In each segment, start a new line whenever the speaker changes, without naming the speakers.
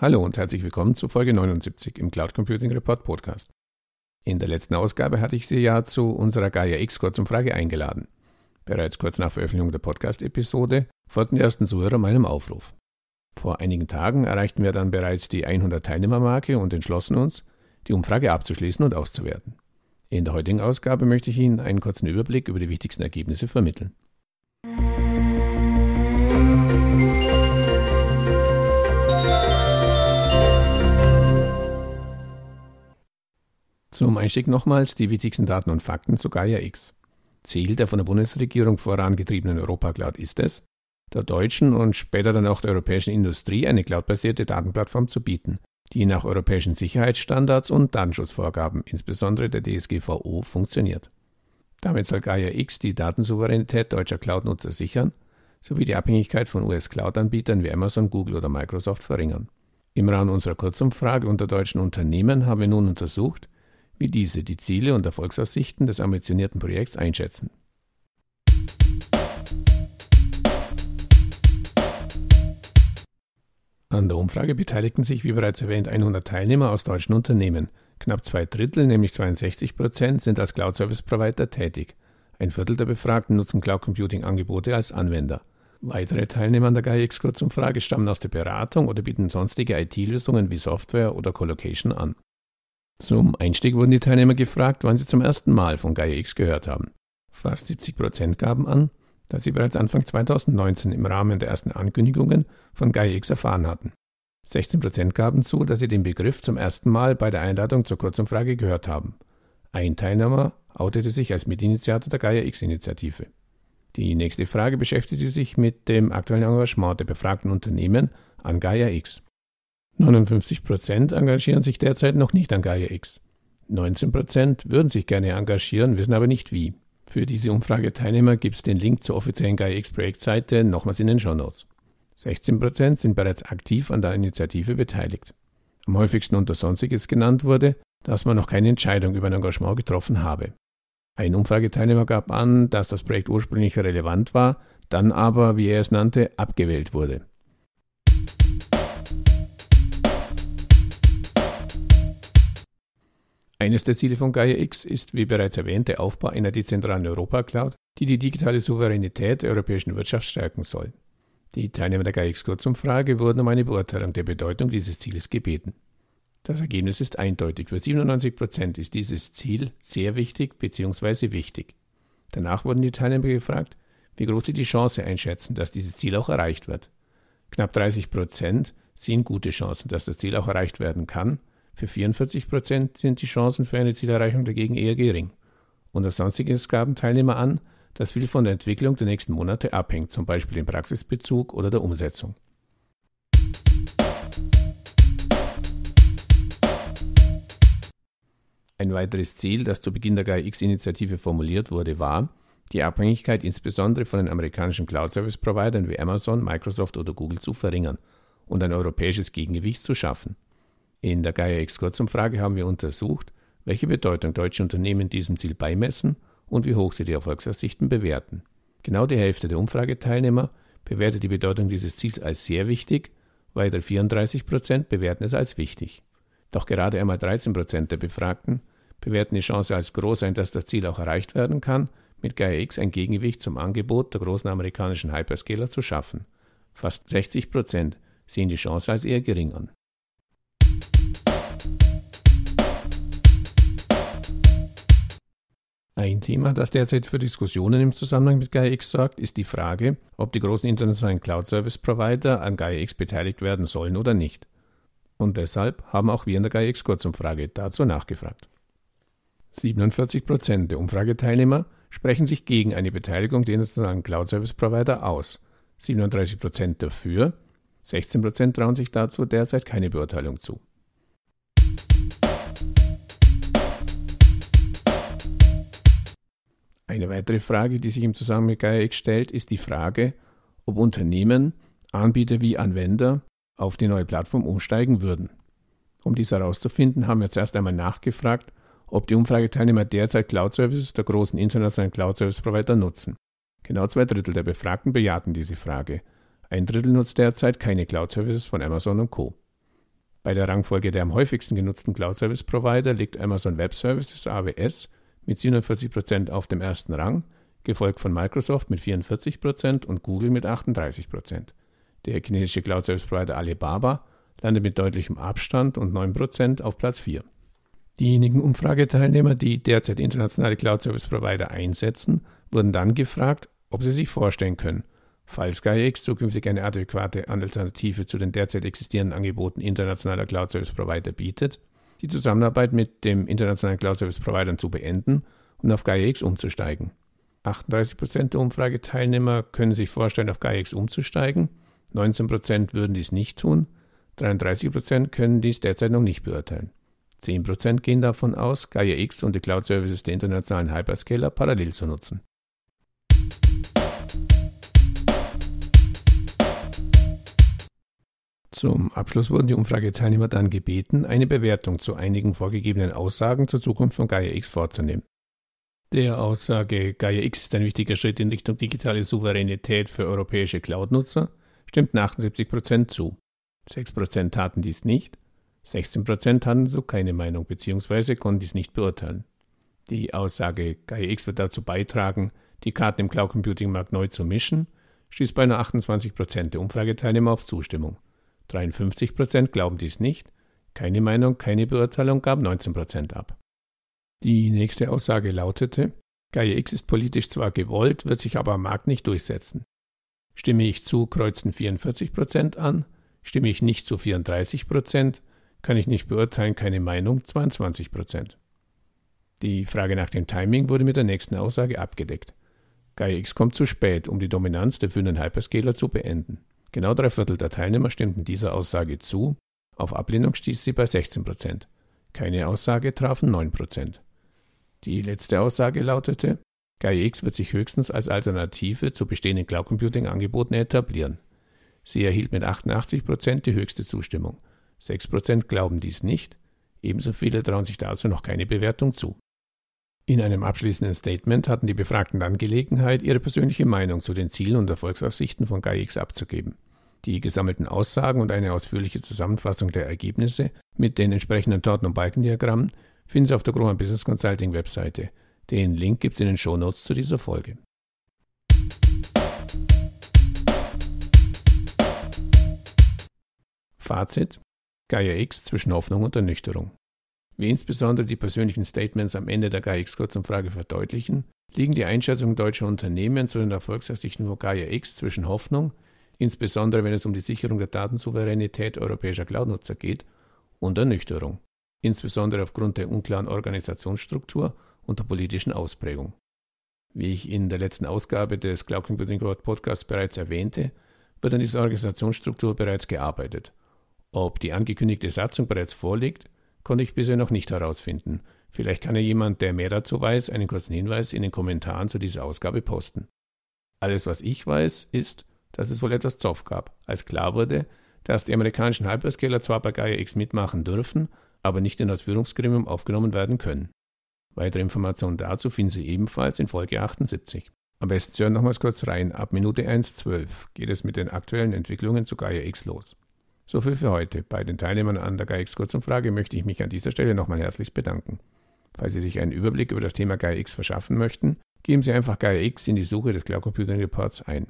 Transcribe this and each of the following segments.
Hallo und herzlich willkommen zu Folge 79 im Cloud Computing Report Podcast. In der letzten Ausgabe hatte ich Sie ja zu unserer Gaia X Kurzumfrage eingeladen. Bereits kurz nach Veröffentlichung der Podcast-Episode folgten die ersten Zuhörer meinem Aufruf. Vor einigen Tagen erreichten wir dann bereits die 100 Teilnehmermarke und entschlossen uns, die Umfrage abzuschließen und auszuwerten. In der heutigen Ausgabe möchte ich Ihnen einen kurzen Überblick über die wichtigsten Ergebnisse vermitteln. Zum Einstieg nochmals die wichtigsten Daten und Fakten zu Gaia X. Ziel der von der Bundesregierung vorangetriebenen Europa-Cloud ist es, der deutschen und später dann auch der europäischen Industrie eine cloudbasierte Datenplattform zu bieten, die nach europäischen Sicherheitsstandards und Datenschutzvorgaben, insbesondere der DSGVO, funktioniert. Damit soll Gaia X die Datensouveränität deutscher Cloud-Nutzer sichern sowie die Abhängigkeit von US-Cloud-Anbietern wie Amazon, Google oder Microsoft verringern. Im Rahmen unserer Kurzumfrage unter deutschen Unternehmen haben wir nun untersucht, wie diese die Ziele und Erfolgsaussichten des ambitionierten Projekts einschätzen. An der Umfrage beteiligten sich, wie bereits erwähnt, 100 Teilnehmer aus deutschen Unternehmen. Knapp zwei Drittel, nämlich 62 Prozent, sind als Cloud Service Provider tätig. Ein Viertel der Befragten nutzen Cloud Computing Angebote als Anwender. Weitere Teilnehmer an der GAIX Kurzumfrage stammen aus der Beratung oder bieten sonstige IT-Lösungen wie Software oder Colocation an. Zum Einstieg wurden die Teilnehmer gefragt, wann sie zum ersten Mal von Gaia X gehört haben. Fast 70 Prozent gaben an, dass sie bereits Anfang 2019 im Rahmen der ersten Ankündigungen von Gaia X erfahren hatten. 16 Prozent gaben zu, dass sie den Begriff zum ersten Mal bei der Einladung zur Kurzumfrage gehört haben. Ein Teilnehmer outete sich als Mitinitiator der Gaia X-Initiative. Die nächste Frage beschäftigte sich mit dem aktuellen Engagement der befragten Unternehmen an Gaia X. 59 Prozent engagieren sich derzeit noch nicht an Gaia X. 19 Prozent würden sich gerne engagieren, wissen aber nicht wie. Für diese Umfrageteilnehmer gibt es den Link zur offiziellen Gaia X Projektseite nochmals in den Show Notes. 16 Prozent sind bereits aktiv an der Initiative beteiligt. Am häufigsten unter Sonstiges genannt wurde, dass man noch keine Entscheidung über ein Engagement getroffen habe. Ein Umfrageteilnehmer gab an, dass das Projekt ursprünglich relevant war, dann aber, wie er es nannte, abgewählt wurde. Eines der Ziele von Gaia X ist, wie bereits erwähnt, der Aufbau einer dezentralen Europa-Cloud, die die digitale Souveränität der europäischen Wirtschaft stärken soll. Die Teilnehmer der Gaia X Kurzumfrage wurden um eine Beurteilung der Bedeutung dieses Zieles gebeten. Das Ergebnis ist eindeutig. Für 97 Prozent ist dieses Ziel sehr wichtig bzw. wichtig. Danach wurden die Teilnehmer gefragt, wie groß sie die Chance einschätzen, dass dieses Ziel auch erreicht wird. Knapp 30 Prozent sehen gute Chancen, dass das Ziel auch erreicht werden kann für 44 Prozent sind die Chancen für eine Zielerreichung dagegen eher gering. Unter Sonstiges gaben Teilnehmer an, dass viel von der Entwicklung der nächsten Monate abhängt, zum Beispiel im Praxisbezug oder der Umsetzung. Ein weiteres Ziel, das zu Beginn der GAIA-X-Initiative formuliert wurde, war, die Abhängigkeit insbesondere von den amerikanischen Cloud-Service-Providern wie Amazon, Microsoft oder Google zu verringern und ein europäisches Gegengewicht zu schaffen. In der Gaia-X-Kurzumfrage haben wir untersucht, welche Bedeutung deutsche Unternehmen diesem Ziel beimessen und wie hoch sie die Erfolgsaussichten bewerten. Genau die Hälfte der Umfrageteilnehmer bewertet die Bedeutung dieses Ziels als sehr wichtig, weitere 34 Prozent bewerten es als wichtig. Doch gerade einmal 13 Prozent der Befragten bewerten die Chance als groß ein, dass das Ziel auch erreicht werden kann, mit Gaia X ein Gegengewicht zum Angebot der großen amerikanischen Hyperscaler zu schaffen. Fast 60 Prozent sehen die Chance als eher gering an. Ein Thema, das derzeit für Diskussionen im Zusammenhang mit GaiaX sorgt, ist die Frage, ob die großen internationalen Cloud-Service-Provider an GaiaX beteiligt werden sollen oder nicht. Und deshalb haben auch wir in der GaiaX Kurzumfrage dazu nachgefragt. 47 Prozent der Umfrageteilnehmer sprechen sich gegen eine Beteiligung der internationalen Cloud-Service-Provider aus, 37 Prozent dafür, 16 Prozent trauen sich dazu derzeit keine Beurteilung zu. Eine weitere Frage, die sich im Zusammenhang mit GaiaX stellt, ist die Frage, ob Unternehmen, Anbieter wie Anwender auf die neue Plattform umsteigen würden. Um dies herauszufinden, haben wir zuerst einmal nachgefragt, ob die Umfrageteilnehmer derzeit Cloud-Services der großen internationalen Cloud-Service-Provider nutzen. Genau zwei Drittel der Befragten bejahten diese Frage. Ein Drittel nutzt derzeit keine Cloud-Services von Amazon und Co. Bei der Rangfolge der am häufigsten genutzten Cloud-Service-Provider liegt Amazon Web Services AWS mit 47% auf dem ersten Rang, gefolgt von Microsoft mit 44% und Google mit 38%. Der chinesische Cloud-Service-Provider Alibaba landet mit deutlichem Abstand und 9% auf Platz 4. Diejenigen Umfrageteilnehmer, die derzeit internationale Cloud-Service-Provider einsetzen, wurden dann gefragt, ob sie sich vorstellen können, falls SkyX zukünftig eine adäquate Alternative zu den derzeit existierenden Angeboten internationaler Cloud-Service-Provider bietet, die Zusammenarbeit mit dem internationalen Cloud-Service-Providern zu beenden und auf GaiaX umzusteigen. 38% der Umfrageteilnehmer können sich vorstellen, auf GaiaX umzusteigen, 19% würden dies nicht tun, 33% können dies derzeit noch nicht beurteilen. 10% gehen davon aus, GaiaX und die Cloud-Services der internationalen Hyperscaler parallel zu nutzen. Zum Abschluss wurden die Umfrageteilnehmer dann gebeten, eine Bewertung zu einigen vorgegebenen Aussagen zur Zukunft von Gaia X vorzunehmen. Der Aussage Gaia X ist ein wichtiger Schritt in Richtung digitale Souveränität für europäische Cloud-Nutzer stimmten 78% zu. 6% taten dies nicht, 16% hatten so keine Meinung bzw. konnten dies nicht beurteilen. Die Aussage Gaia X wird dazu beitragen, die Karten im Cloud Computing Markt neu zu mischen, stieß bei nur 28% der Umfrageteilnehmer auf Zustimmung. 53 Prozent glauben dies nicht. Keine Meinung, keine Beurteilung gab 19 Prozent ab. Die nächste Aussage lautete, Gaia X ist politisch zwar gewollt, wird sich aber am Markt nicht durchsetzen. Stimme ich zu, kreuzten 44 Prozent an. Stimme ich nicht zu 34 Prozent, kann ich nicht beurteilen, keine Meinung 22 Prozent. Die Frage nach dem Timing wurde mit der nächsten Aussage abgedeckt. Gaia X kommt zu spät, um die Dominanz der führenden Hyperscaler zu beenden. Genau drei Viertel der Teilnehmer stimmten dieser Aussage zu, auf Ablehnung stieß sie bei 16 Prozent. Keine Aussage trafen 9 Prozent. Die letzte Aussage lautete, GaiaX wird sich höchstens als Alternative zu bestehenden Cloud Computing Angeboten etablieren. Sie erhielt mit 88 Prozent die höchste Zustimmung. 6 Prozent glauben dies nicht, ebenso viele trauen sich dazu noch keine Bewertung zu. In einem abschließenden Statement hatten die Befragten dann Gelegenheit, ihre persönliche Meinung zu den Zielen und Erfolgsaussichten von GaiaX abzugeben. Die gesammelten Aussagen und eine ausführliche Zusammenfassung der Ergebnisse mit den entsprechenden Torten- und Balkendiagrammen finden Sie auf der Grohmann Business Consulting Webseite. Den Link gibt es in den Show Notes zu dieser Folge. Fazit: Gaia X zwischen Hoffnung und Ernüchterung. Wie insbesondere die persönlichen Statements am Ende der Gaia X Kurzumfrage verdeutlichen, liegen die Einschätzungen deutscher Unternehmen zu den Erfolgsaussichten von Gaia X zwischen Hoffnung, insbesondere wenn es um die Sicherung der Datensouveränität europäischer Cloud-Nutzer geht, und Ernüchterung, insbesondere aufgrund der unklaren Organisationsstruktur und der politischen Ausprägung. Wie ich in der letzten Ausgabe des Cloud Computing World Podcasts bereits erwähnte, wird an dieser Organisationsstruktur bereits gearbeitet. Ob die angekündigte Satzung bereits vorliegt, konnte ich bisher noch nicht herausfinden. Vielleicht kann ja jemand, der mehr dazu weiß, einen kurzen Hinweis in den Kommentaren zu dieser Ausgabe posten. Alles, was ich weiß, ist, dass es wohl etwas Zoff gab, als klar wurde, dass die amerikanischen Hyperscaler zwar bei Gaia X mitmachen dürfen, aber nicht in das Führungsgremium aufgenommen werden können. Weitere Informationen dazu finden Sie ebenfalls in Folge 78. Am besten Sie hören nochmals kurz rein. Ab Minute 1.12 geht es mit den aktuellen Entwicklungen zu Gaia X los. So viel für heute. Bei den Teilnehmern an der GAIX Kurzumfrage möchte ich mich an dieser Stelle nochmal herzlich bedanken. Falls Sie sich einen Überblick über das Thema GAIX verschaffen möchten, geben Sie einfach GAIX in die Suche des Cloud Computing Reports ein.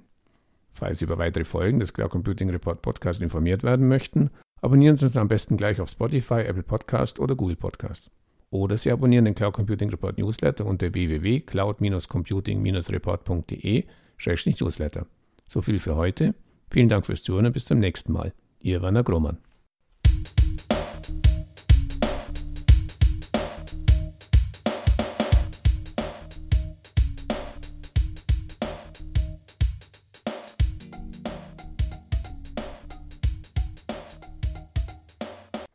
Falls Sie über weitere Folgen des Cloud Computing Report Podcast informiert werden möchten, abonnieren Sie uns am besten gleich auf Spotify, Apple Podcast oder Google Podcast. Oder Sie abonnieren den Cloud Computing Report Newsletter unter www.cloud-computing-report.de-newsletter. So viel für heute. Vielen Dank fürs Zuhören und bis zum nächsten Mal. Ihr Werner Grohmann.